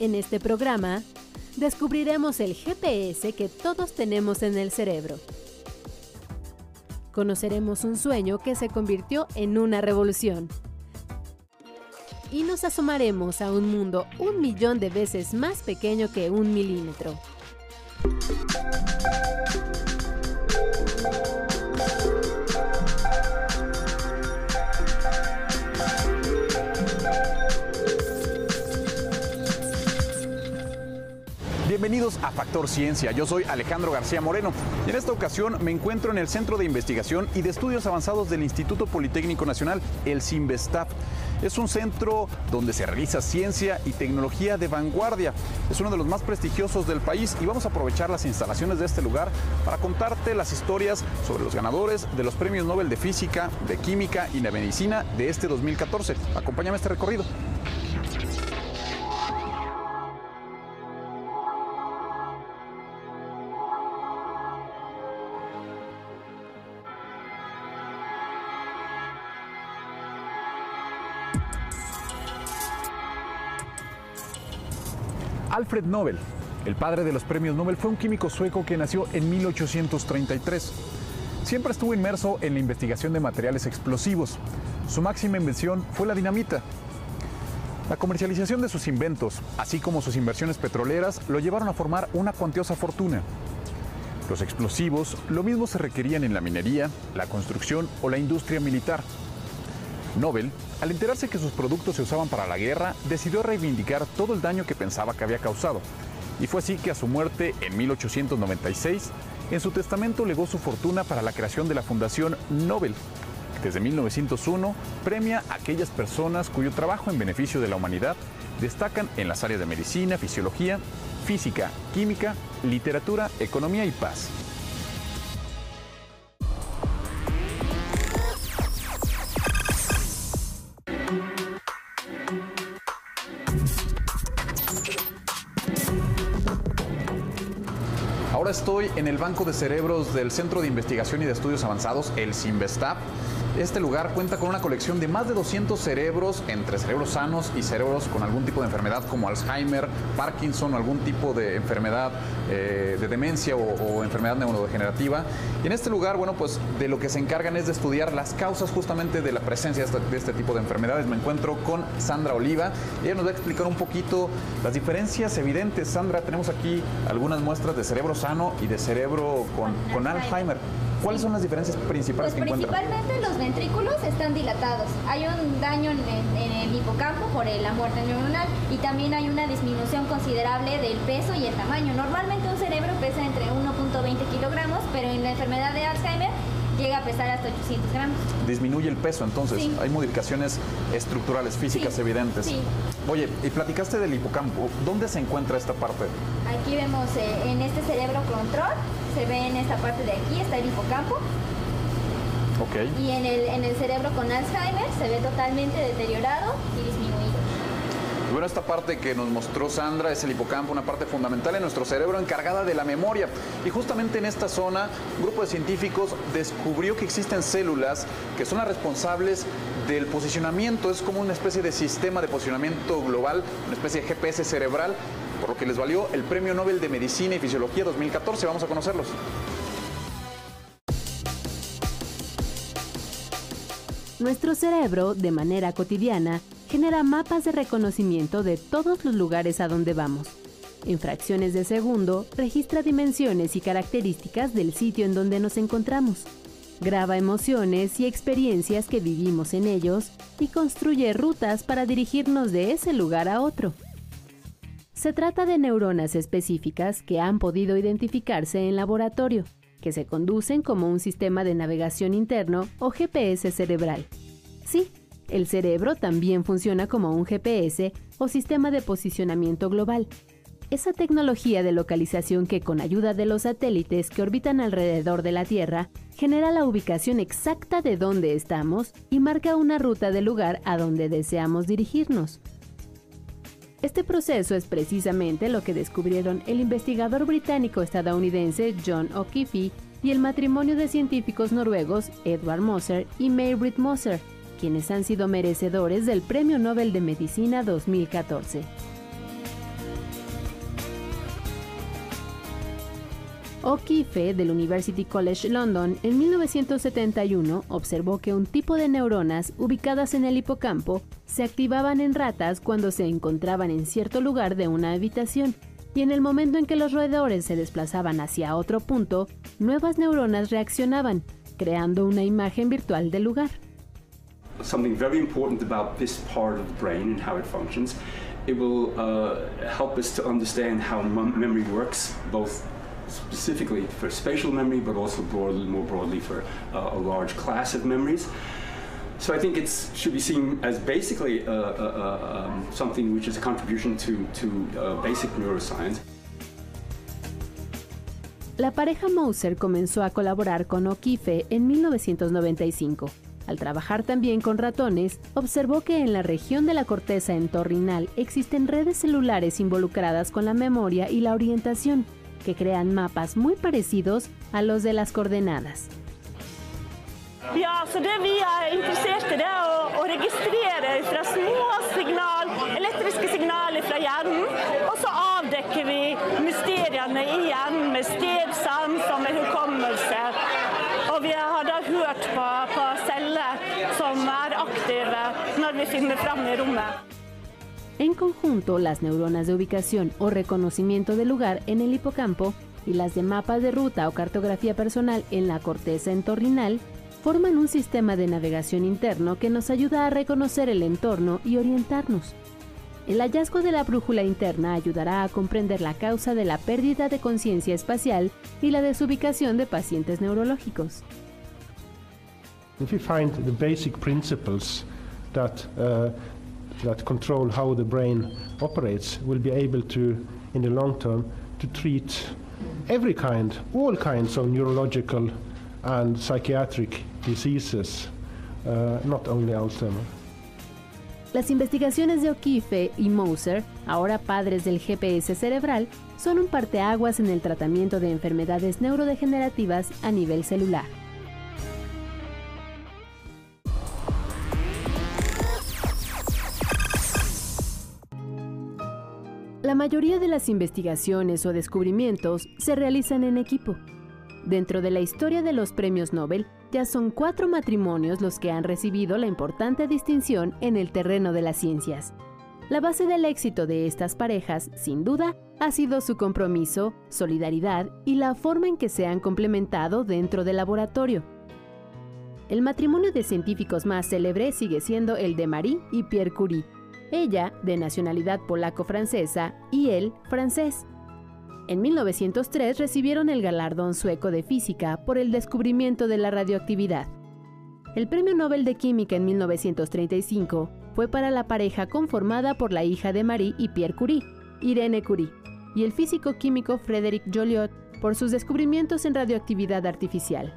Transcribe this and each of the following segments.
En este programa, descubriremos el GPS que todos tenemos en el cerebro. Conoceremos un sueño que se convirtió en una revolución. Y nos asomaremos a un mundo un millón de veces más pequeño que un milímetro. Bienvenidos a Factor Ciencia. Yo soy Alejandro García Moreno y en esta ocasión me encuentro en el Centro de Investigación y de Estudios Avanzados del Instituto Politécnico Nacional, el CIMBESTAF. Es un centro donde se realiza ciencia y tecnología de vanguardia. Es uno de los más prestigiosos del país y vamos a aprovechar las instalaciones de este lugar para contarte las historias sobre los ganadores de los premios Nobel de Física, de Química y de Medicina de este 2014. Acompáñame a este recorrido. Alfred Nobel, el padre de los premios Nobel, fue un químico sueco que nació en 1833. Siempre estuvo inmerso en la investigación de materiales explosivos. Su máxima invención fue la dinamita. La comercialización de sus inventos, así como sus inversiones petroleras, lo llevaron a formar una cuantiosa fortuna. Los explosivos lo mismo se requerían en la minería, la construcción o la industria militar. Nobel, al enterarse que sus productos se usaban para la guerra, decidió reivindicar todo el daño que pensaba que había causado. Y fue así que a su muerte en 1896, en su testamento legó su fortuna para la creación de la Fundación Nobel. que Desde 1901 premia a aquellas personas cuyo trabajo en beneficio de la humanidad destacan en las áreas de medicina, fisiología, física, química, literatura, economía y paz. En el Banco de Cerebros del Centro de Investigación y de Estudios Avanzados, el CIMBESTAP. Este lugar cuenta con una colección de más de 200 cerebros, entre cerebros sanos y cerebros con algún tipo de enfermedad como Alzheimer, Parkinson o algún tipo de enfermedad eh, de demencia o, o, enfermedad neurodegenerativa. Y en este lugar, bueno, pues de lo que se encargan es de estudiar las causas justamente de la presencia de este, de este tipo de enfermedades. Me encuentro con Sandra Oliva. Ella nos va a explicar un poquito las diferencias evidentes. Sandra, tenemos aquí algunas muestras de cerebro sano y de cerebro con, con Alzheimer. ¿Cuáles son las diferencias principales pues que encuentran? Principalmente los ventrículos están dilatados. Hay un daño en, en, el hipocampo por la muerte neuronal y también hay una disminución considerable del peso y el tamaño. Normalmente un cerebro pesa entre 1.20 kilogramos, pero en la enfermedad de Alzheimer llega a pesar hasta 800 gramos. Disminuye el peso, entonces. Sí. Hay modificaciones estructurales, físicas Sí. evidentes. Sí. Oye, y platicaste del hipocampo. ¿Dónde se encuentra esta parte? Aquí vemos eh, en este cerebro control, se ve en esta parte de aquí, está el hipocampo. Ok. Y en el, en el cerebro con Alzheimer se ve totalmente deteriorado y disminuido. Bueno, esta parte que nos mostró Sandra es el hipocampo, una parte fundamental en nuestro cerebro encargada de la memoria. Y justamente en esta zona, un grupo de científicos descubrió que existen células que son las responsables del posicionamiento. Es como una especie de sistema de posicionamiento global, una especie de GPS cerebral, por lo que les valió el Premio Nobel de Medicina y Fisiología 2014. Vamos a conocerlos. Nuestro cerebro, de manera cotidiana, genera mapas de reconocimiento de todos los lugares a donde vamos. En fracciones de segundo, registra dimensiones y características del sitio en donde nos encontramos. Graba emociones y experiencias que vivimos en ellos y construye rutas para dirigirnos de ese lugar a otro. Se trata de neuronas específicas que han podido identificarse en laboratorio, que se conducen como un sistema de navegación interno o GPS cerebral. Sí, el cerebro también funciona como un GPS o sistema de posicionamiento global. Esa tecnología de localización que con ayuda de los satélites que orbitan alrededor de la Tierra genera la ubicación exacta de dónde estamos y marca una ruta del lugar a donde deseamos dirigirnos. Este proceso es precisamente lo que descubrieron el investigador británico-estadounidense John O'Keefe y el matrimonio de científicos noruegos Edward Moser y May-Britt Moser, quienes han sido merecedores del Premio Nobel de Medicina 2014. O'Keefe del University College London en 1971 observó que un tipo de neuronas ubicadas en el hipocampo se activaban en ratas cuando se encontraban en cierto lugar de una habitación y en el momento en que los roedores se desplazaban hacia otro punto, nuevas neuronas reaccionaban, creando una imagen virtual del lugar. Something very important about this part of the brain and how it functions. It will uh, help us to understand specifically for spatial memory, but also broadly, more broadly for uh, a large class of memories. So I think it should be seen as basically uh, uh, uh, um, something which is a contribution to, to uh, basic neuroscience. La pareja Moser comenzó a colaborar con O'Keefe en 1995. Al trabajar también con ratones, observó que en la región de la corteza entorrinal existen redes celulares involucradas con la memoria y la orientación, que crean mapas muy parecidos a los de las coordenadas. Ja, så det vi er interessert i, det er å, å registrere fra små signal, elektriske signaler fra hjernen, og så avdekker vi mysteriene i hjernen med stedsans og med hukommelse. Og vi har da hørt på, på celler som er aktive når vi finner fram i rommet. En conjunto, las neuronas de ubicación o reconocimiento del lugar en el hipocampo y las de mapas de ruta o cartografía personal en la corteza entorrinal forman un sistema de navegación interno que nos ayuda a reconocer el entorno y orientarnos. El hallazgo de la brújula interna ayudará a comprender la causa de la pérdida de conciencia espacial y la desubicación de pacientes neurológicos. If we find the basic principles that uh, that control how the brain operates, we'll be able to, in the long term, to treat every kind, all kinds of neurological and psychiatric diseases, uh, not only Alzheimer. Las investigaciones de O'Keefe y Moser, ahora padres del GPS cerebral, son un parteaguas en el tratamiento de enfermedades neurodegenerativas a nivel celular. Mayoría de las investigaciones o descubrimientos se realizan en equipo. Dentro de la historia de los premios Nobel, ya son cuatro matrimonios los que han recibido la importante distinción en el terreno de las ciencias. La base del éxito de estas parejas, sin duda, ha sido su compromiso, solidaridad y la forma en que se han complementado dentro del laboratorio. El matrimonio de científicos más célebre sigue siendo el de Marie y Pierre Curie, ella de nacionalidad polaco-francesa y él francés. En 1903 recibieron el galardón sueco de física por el descubrimiento de la radioactividad. El Premio Nobel de Química en 1935 fue para la pareja conformada por la hija de Marie y Pierre Curie, Irene Curie, y el físico químico Frédéric Joliot por sus descubrimientos en radioactividad artificial.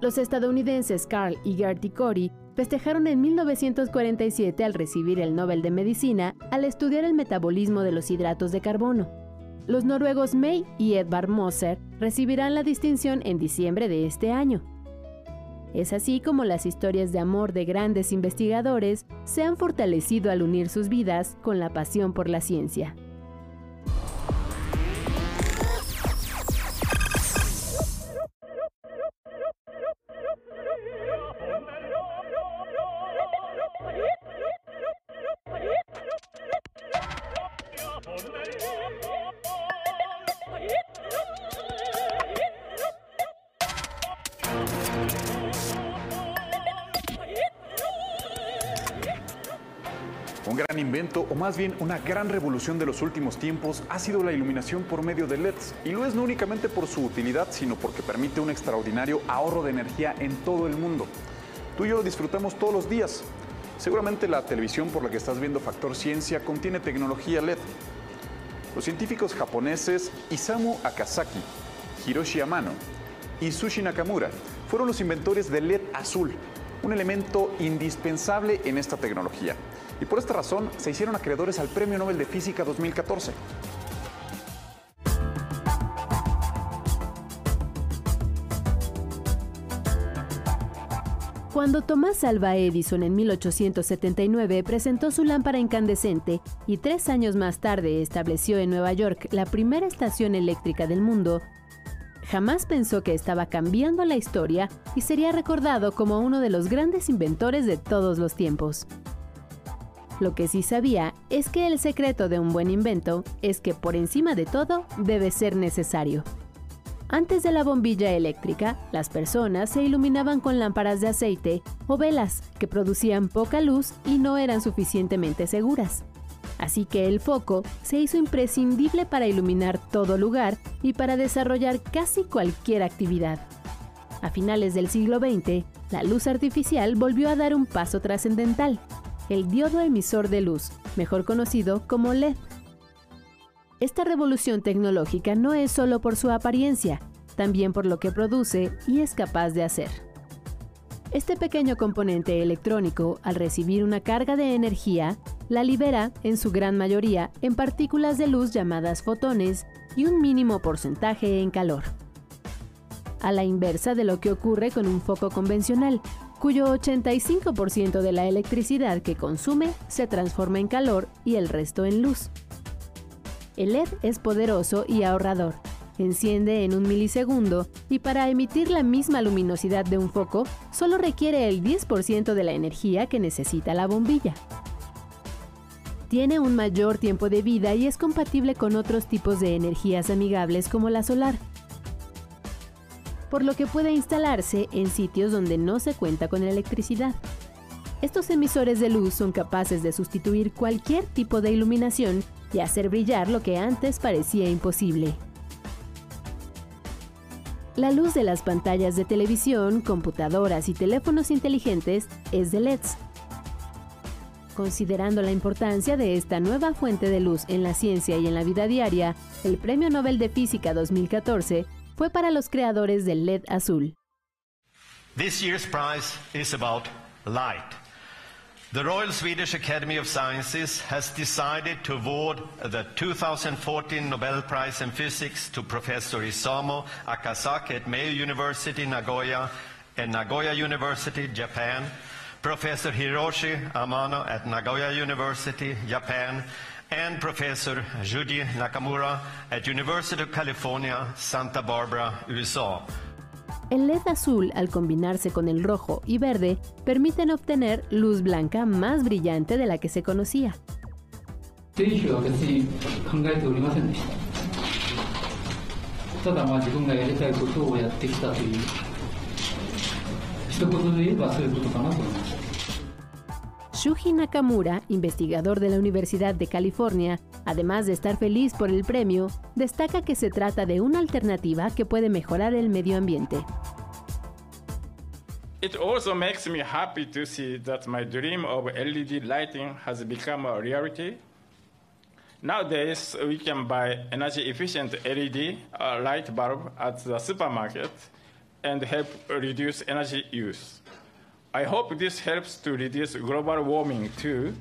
Los estadounidenses Carl y Gertie Corey festejaron en 1947 al recibir el Nobel de Medicina al estudiar el metabolismo de los hidratos de carbono. Los noruegos May y Edvard Moser recibirán la distinción en diciembre de este año. Es así como las historias de amor de grandes investigadores se han fortalecido al unir sus vidas con la pasión por la ciencia. Más bien una gran revolución de los últimos tiempos, ha sido la iluminación por medio de LEDs. Y lo es no únicamente por su utilidad, sino porque permite un extraordinario ahorro de energía en todo el mundo. Tú y yo lo disfrutamos todos los días. Seguramente la televisión por la que estás viendo Factor Ciencia contiene tecnología LED. Los científicos japoneses Isamu Akasaki, Hiroshi Amano y Sushi Nakamura fueron los inventores del LED azul, un elemento indispensable en esta tecnología. Y por esta razón se hicieron acreedores al Premio Nobel de Física 2014. Cuando Tomás Alva Edison en 1879 presentó su lámpara incandescente y tres años más tarde estableció en Nueva York la primera estación eléctrica del mundo, jamás pensó que estaba cambiando la historia y sería recordado como uno de los grandes inventores de todos los tiempos. Lo que sí sabía es que el secreto de un buen invento es que por encima de todo debe ser necesario. Antes de la bombilla eléctrica, las personas se iluminaban con lámparas de aceite o velas que producían poca luz y no eran suficientemente seguras. Así que el foco se hizo imprescindible para iluminar todo lugar y para desarrollar casi cualquier actividad. A finales del siglo XX, la luz artificial volvió a dar un paso trascendental, el diodo emisor de luz, mejor conocido como LED. Esta revolución tecnológica no es solo por su apariencia, también por lo que produce y es capaz de hacer. Este pequeño componente electrónico, al recibir una carga de energía, la libera, en su gran mayoría, en partículas de luz llamadas fotones y un mínimo porcentaje en calor. A la inversa de lo que ocurre con un foco convencional, cuyo 85% de la electricidad que consume se transforma en calor y el resto en luz. El LED es poderoso y ahorrador. Enciende en un milisegundo y para emitir la misma luminosidad de un foco solo requiere el 10% de la energía que necesita la bombilla. Tiene un mayor tiempo de vida y es compatible con otros tipos de energías amigables como la solar, por lo que puede instalarse en sitios donde no se cuenta con electricidad. Estos emisores de luz son capaces de sustituir cualquier tipo de iluminación y hacer brillar lo que antes parecía imposible. La luz de las pantallas de televisión, computadoras y teléfonos inteligentes es de LEDs. Considerando la importancia de esta nueva fuente de luz en la ciencia y en la vida diaria, el Premio Nobel de Física 2014 fue para los creadores del LED azul. This year's prize is about light. The Royal Swedish Academy of Sciences has decided to award the 2014 Nobel Prize in Physics to Professor Isamu Akasaki at Mayo University, Nagoya, and Nagoya University, Japan, Professor Hiroshi Amano at Nagoya University, Japan, and Professor Judy Nakamura at University of California, Santa Barbara, USA. El LED azul, al combinarse con el rojo y verde, permiten obtener luz blanca más brillante de la que se conocía. Shuji Nakamura, investigador de la Universidad de California, además de estar feliz por el premio, destaca que se trata de una alternativa que puede mejorar el medio ambiente. It also makes me happy to see that my dream of LED lighting has become a reality. Nowadays, we can buy energy efficient LED uh, light bulb at the supermarket and help reduce energy use. I hope this helps to reduce global warming too.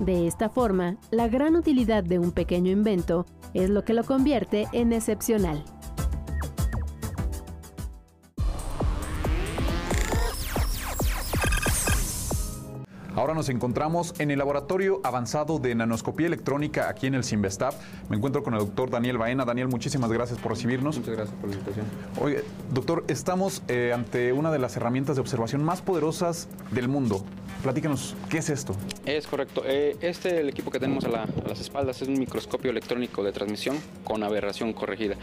De esta forma, la gran utilidad de un pequeño invento es lo que lo convierte en excepcional. Ahora nos encontramos en el Laboratorio Avanzado de Nanoscopía Electrónica aquí en el Simvestab. Me encuentro con el doctor Daniel Baena. Daniel, muchísimas gracias por recibirnos. Muchas gracias por la invitación. Oye, doctor, estamos eh, ante una de las herramientas de observación más poderosas del mundo. Platícanos, ¿qué es esto? Es correcto. Eh, este, el equipo que tenemos a, la- a las espaldas, es un microscopio electrónico de transmisión con aberración corregida.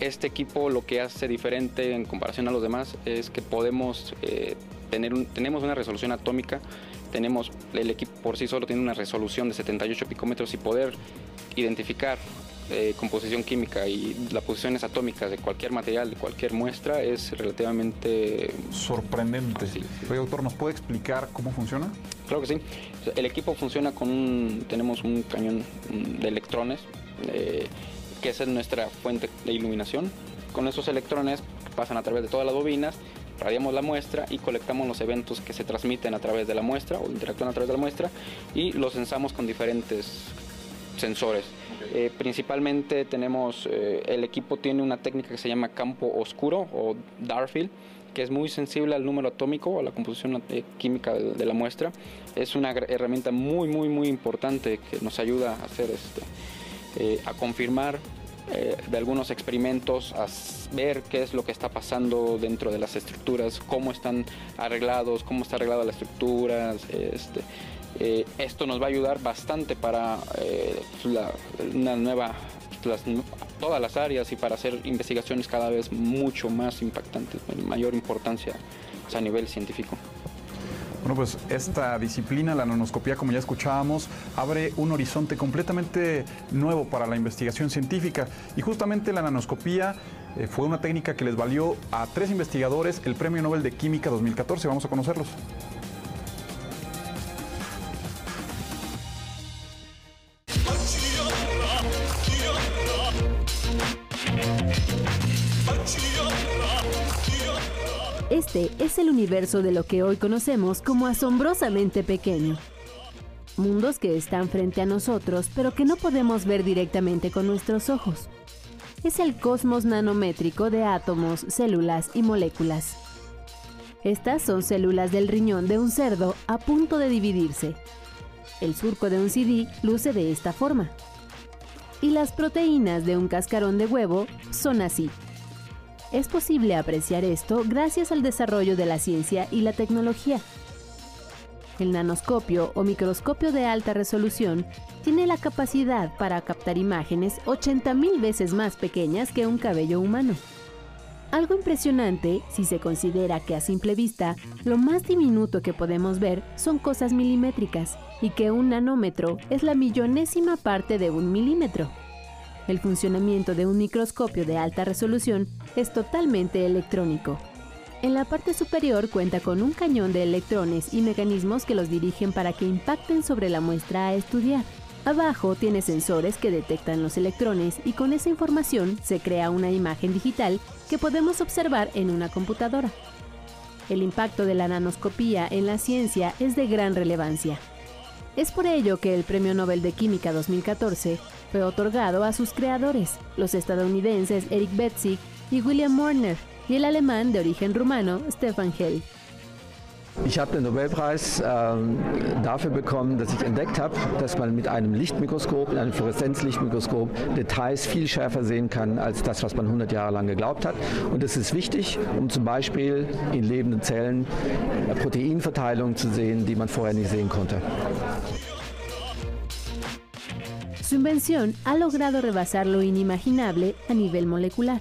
Este equipo lo que hace diferente en comparación a los demás es que podemos eh, tener un- tenemos una resolución atómica, tenemos el equipo por sí solo tiene una resolución de 78 picómetros y poder identificar eh, composición química y las posiciones atómicas de cualquier material, de cualquier muestra es relativamente Sorprendente. Sí, sí. Oye, doctor, ¿nos puede explicar cómo funciona? Claro que sí. El equipo funciona con un, tenemos un cañón mm, de electrones, eh, que es nuestra fuente de iluminación. Con esos electrones pasan a través de todas las bobinas, radiamos la muestra y colectamos los eventos que se transmiten a través de la muestra o interactúan a través de la muestra y los censamos con diferentes sensores. Eh, principalmente tenemos, eh, el equipo tiene una técnica que se llama campo oscuro o dark field, que es muy sensible al número atómico, a la composición eh, química de, de la muestra. Es una herramienta muy, muy, muy importante que nos ayuda a hacer este, eh, a confirmar eh, de algunos experimentos a ver qué es lo que está pasando dentro de las estructuras, cómo están arreglados, cómo está arreglada la estructura. Este, eh, esto nos va a ayudar bastante para eh, una nueva, todas las áreas y para hacer investigaciones cada vez mucho más impactantes, mayor importancia a nivel científico. Bueno, pues esta disciplina, la nanoscopía, como ya escuchábamos, abre un horizonte completamente nuevo para la investigación científica. Y justamente la nanoscopía eh, fue una técnica que les valió a tres investigadores el Premio Nobel de Química 2014. Vamos a conocerlos. Este es el universo de lo que hoy conocemos como asombrosamente pequeño. Mundos que están frente a nosotros pero que no podemos ver directamente con nuestros ojos. Es el cosmos nanométrico de átomos, células y moléculas. Estas son células del riñón de un cerdo a punto de dividirse. El surco de un CD luce de esta forma. Y las proteínas de un cascarón de huevo son así. Es posible apreciar esto gracias al desarrollo de la ciencia y la tecnología. El nanoscopio o microscopio de alta resolución tiene la capacidad para captar imágenes 80.000 veces más pequeñas que un cabello humano. Algo impresionante si se considera que a simple vista lo más diminuto que podemos ver son cosas milimétricas y que un nanómetro es la millonésima parte de un milímetro. El funcionamiento de un microscopio de alta resolución es totalmente electrónico. En la parte superior cuenta con un cañón de electrones y mecanismos que los dirigen para que impacten sobre la muestra a estudiar. Abajo tiene sensores que detectan los electrones y con esa información se crea una imagen digital que podemos observar en una computadora. El impacto de la nanoscopía en la ciencia es de gran relevancia. Es por ello que el Premio Nobel de Química 2014 fue otorgado a sus creadores, los estadounidenses Eric Betzig y William Warner, y el alemán de origen rumano Stefan Hell. Ich habe den Nobelpreis ähm, dafür bekommen, dass ich entdeckt habe, dass man mit einem Lichtmikroskop, einem Fluoreszenzlichtmikroskop, Details viel schärfer sehen kann als das, was man 100 Jahre lang geglaubt hat. Und das ist wichtig, um zum Beispiel in lebenden Zellen Proteinverteilungen zu sehen, die man vorher nicht sehen konnte. Su invención ha logrado rebasar lo inimaginable a nivel molecular.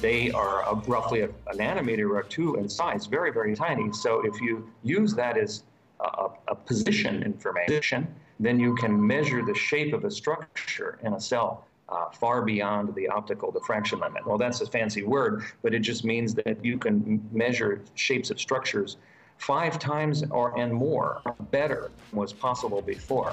They are roughly a, a, nanometer or two in size, very, very tiny. So if you use that as a, a position information, then you can measure the shape of a structure in a cell uh, far beyond the optical diffraction limit. Well, that's a fancy word, but it just means that you can measure shapes of structures five times or and more better was possible before.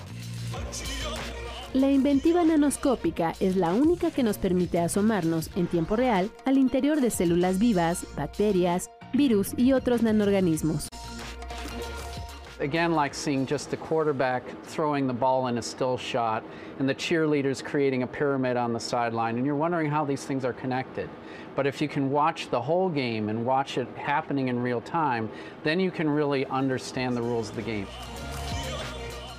La inventiva nanoscópica es la única que nos permite asomarnos en tiempo real al interior de células vivas, bacterias, virus y otros nanoorganismos. Again, like seeing just the quarterback throwing the ball in a still shot and the cheerleaders creating a pyramid on the sideline, and you're wondering how these things are connected. But if you can watch the whole game and watch it happening in real time, then you can really understand the rules of the game.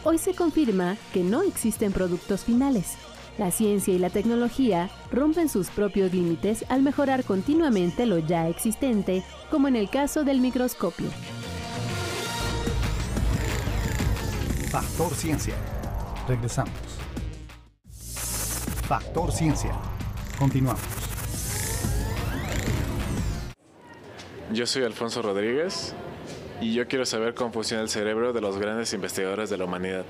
Hoy se confirma que no existen productos finales. La ciencia y la tecnología rompen sus propios límites al mejorar continuamente lo ya existente, como en el caso del microscopio. Factor Ciencia. Regresamos. Factor Ciencia. Continuamos. Yo soy Alfonso Rodríguez y yo quiero saber cómo funciona el cerebro de los grandes investigadores de la humanidad.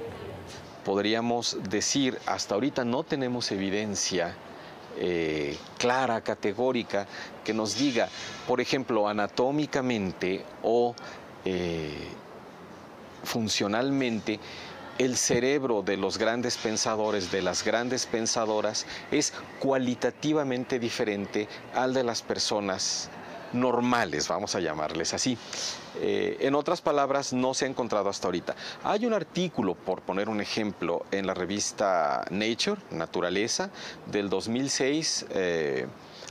Podríamos decir, hasta ahorita no tenemos evidencia eh, clara, categórica, que nos diga, por ejemplo, anatómicamente o eh, funcionalmente, el cerebro de los grandes pensadores, de las grandes pensadoras, es cualitativamente diferente al de las personas normales, vamos a llamarles así. Eh, en otras palabras, no se ha encontrado hasta ahorita. Hay un artículo, por poner un ejemplo, en la revista Nature, Naturaleza, del 2006, eh,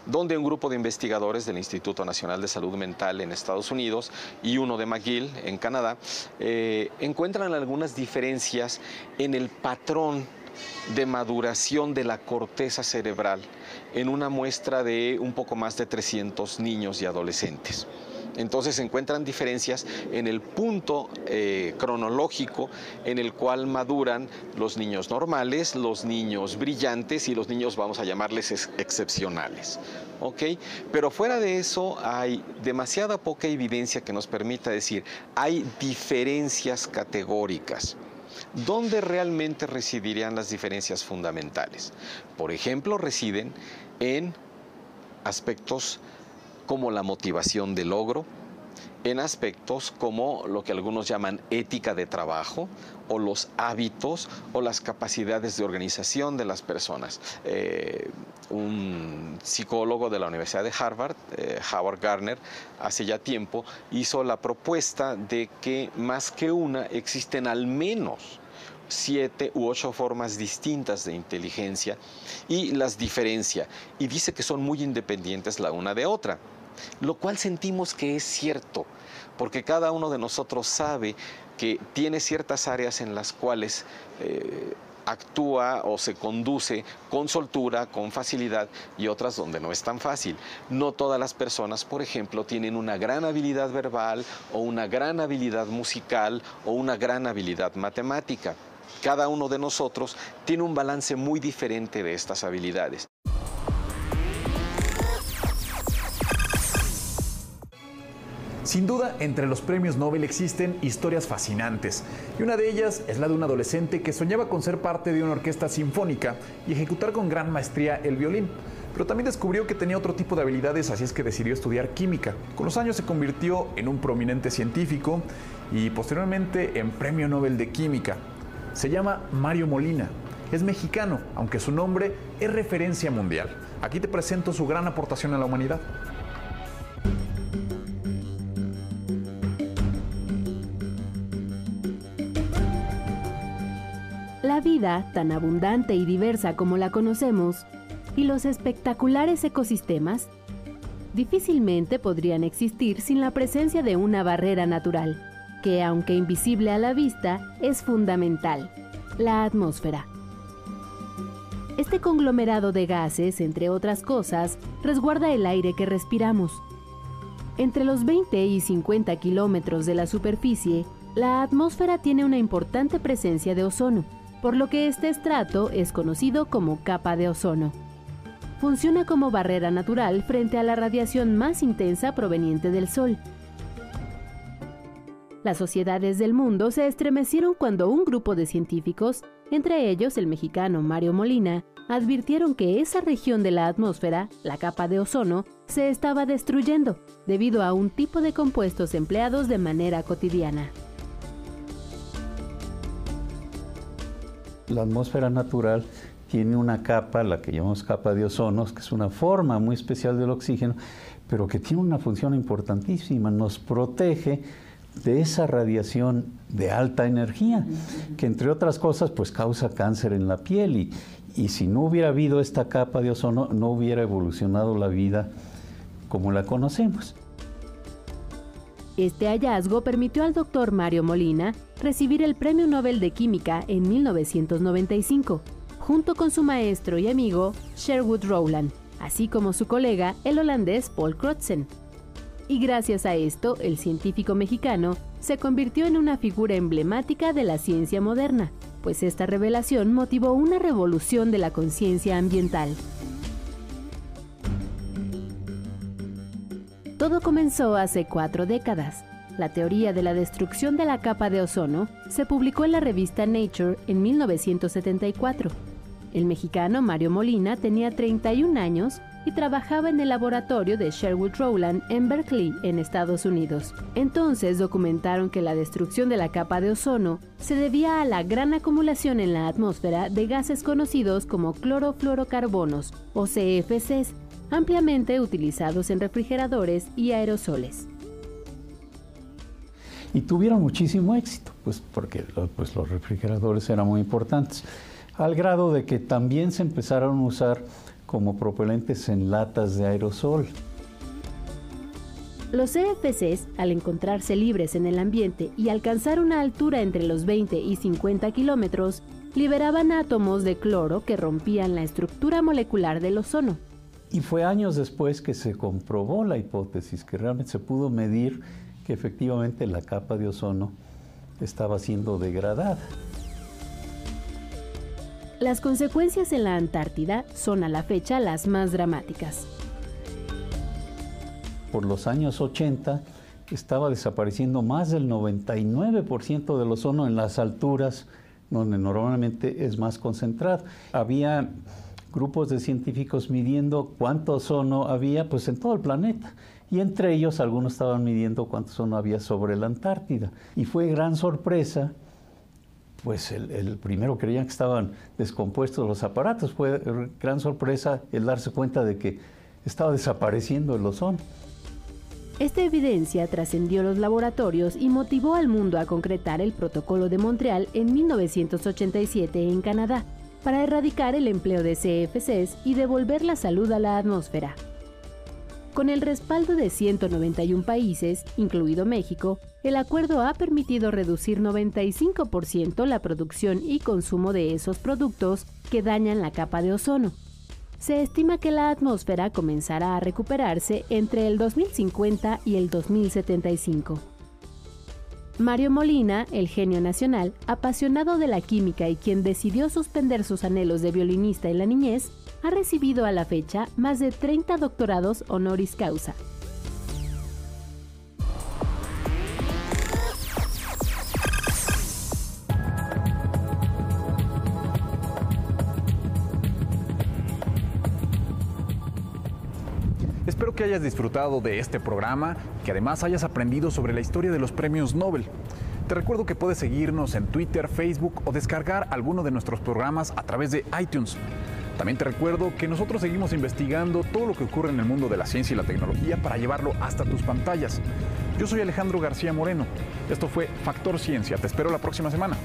donde un grupo de investigadores del Instituto Nacional de Salud Mental en Estados Unidos y uno de McGill en Canadá eh, encuentran algunas diferencias en el patrón de maduración de la corteza cerebral en una muestra de un poco más de 300 niños y adolescentes. Entonces se encuentran diferencias en el punto eh, cronológico en el cual maduran los niños normales, los niños brillantes y los niños, vamos a llamarles, excepcionales. ¿Ok? Pero fuera de eso hay demasiada poca evidencia que nos permita decir, hay diferencias categóricas. ¿Dónde realmente residirían las diferencias fundamentales? Por ejemplo, residen en aspectos como la motivación de logro, en aspectos como lo que algunos llaman ética de trabajo o los hábitos o las capacidades de organización de las personas. Eh, un psicólogo de la Universidad de Harvard, eh, Howard Garner, hace ya tiempo hizo la propuesta de que más que una existen al menos siete u ocho formas distintas de inteligencia y las diferencia y dice que son muy independientes la una de otra lo cual sentimos que es cierto, porque cada uno de nosotros sabe que tiene ciertas áreas en las cuales eh, actúa o se conduce con soltura, con facilidad y otras donde no es tan fácil. No todas las personas, por ejemplo, tienen una gran habilidad verbal o una gran habilidad musical o una gran habilidad matemática. Cada uno de nosotros tiene un balance muy diferente de estas habilidades. Sin duda, entre los premios Nobel existen historias fascinantes, y una de ellas es la de un adolescente que soñaba con ser parte de una orquesta sinfónica y ejecutar con gran maestría el violín. Pero también descubrió que tenía otro tipo de habilidades, así es que decidió estudiar química. Con los años se convirtió en un prominente científico y posteriormente en Premio Nobel de Química. Se llama Mario Molina. Es mexicano, aunque su nombre es referencia mundial. Aquí te presento su gran aportación a la humanidad. La vida, tan abundante y diversa como la conocemos, y los espectaculares ecosistemas, difícilmente podrían existir sin la presencia de una barrera natural, que aunque invisible a la vista, es fundamental, la atmósfera. Este conglomerado de gases, entre otras cosas, resguarda el aire que respiramos. Entre los 20 y 50 kilómetros de la superficie, la atmósfera tiene una importante presencia de ozono, por lo que este estrato es conocido como capa de ozono. Funciona como barrera natural frente a la radiación más intensa proveniente del Sol. Las sociedades del mundo se estremecieron cuando un grupo de científicos, entre ellos el mexicano Mario Molina, advirtieron que esa región de la atmósfera, la capa de ozono, se estaba destruyendo debido a un tipo de compuestos empleados de manera cotidiana. La atmósfera natural tiene una capa, la que llamamos capa de ozono, que es una forma muy especial del oxígeno, pero que tiene una función importantísima, nos protege de esa radiación de alta energía, que entre otras cosas pues causa cáncer en la piel y, y si no hubiera habido esta capa de ozono no hubiera evolucionado la vida como la conocemos. Este hallazgo permitió al doctor Mario Molina recibir el Premio Nobel de Química en 1995, junto con su maestro y amigo Sherwood Rowland, así como su colega, el holandés Paul Crutzen. Y gracias a esto, el científico mexicano se convirtió en una figura emblemática de la ciencia moderna, pues esta revelación motivó una revolución de la conciencia ambiental. Todo comenzó hace cuatro décadas. La teoría de la destrucción de la capa de ozono se publicó en la revista Nature en 1974. El mexicano Mario Molina tenía 31 años y trabajaba en el laboratorio de Sherwood Rowland en Berkeley, en Estados Unidos. Entonces documentaron que la destrucción de la capa de ozono se debía a la gran acumulación en la atmósfera de gases conocidos como clorofluorocarbonos o CFCs, ampliamente utilizados en refrigeradores y aerosoles. Y tuvieron muchísimo éxito, pues porque pues, los refrigeradores eran muy importantes, al grado de que también se empezaron a usar como propelentes en latas de aerosol. Los CFCs, al encontrarse libres en el ambiente y alcanzar una altura entre los 20 y 50 kilómetros, liberaban átomos de cloro que rompían la estructura molecular del ozono. Y fue años después que se comprobó la hipótesis, que realmente se pudo medir que efectivamente la capa de ozono estaba siendo degradada. Las consecuencias en la Antártida son a la fecha las más dramáticas. Por los años 80 estaba desapareciendo más del 99% del ozono en las alturas donde normalmente es más concentrado. Había grupos de científicos midiendo cuánto ozono había pues en todo el planeta y entre ellos algunos estaban midiendo cuánto ozono había sobre la Antártida y fue gran sorpresa pues el, primero creían que estaban descompuestos los aparatos fue gran sorpresa el darse cuenta de que estaba desapareciendo el ozono esta evidencia trascendió los laboratorios y motivó al mundo a concretar el Protocolo de Montreal en 1987 en Canadá para erradicar el empleo de CFCs y devolver la salud a la atmósfera. Con el respaldo de 191 países, incluido México, el acuerdo ha permitido reducir 95% la producción y consumo de esos productos que dañan la capa de ozono se estima que la atmósfera comenzará a recuperarse entre el 2050 y el 2075. Mario Molina, el genio nacional, apasionado de la química y quien decidió suspender sus anhelos de violinista en la niñez, ha recibido a la fecha más de 30 doctorados honoris causa. Espero que hayas disfrutado de este programa, que además hayas aprendido sobre la historia de los premios Nobel. Te recuerdo que puedes seguirnos en Twitter, Facebook o descargar alguno de nuestros programas a través de iTunes. También te recuerdo que nosotros seguimos investigando todo lo que ocurre en el mundo de la ciencia y la tecnología para llevarlo hasta tus pantallas. Yo soy Alejandro García Moreno. Esto fue Factor Ciencia. Te espero la próxima semana.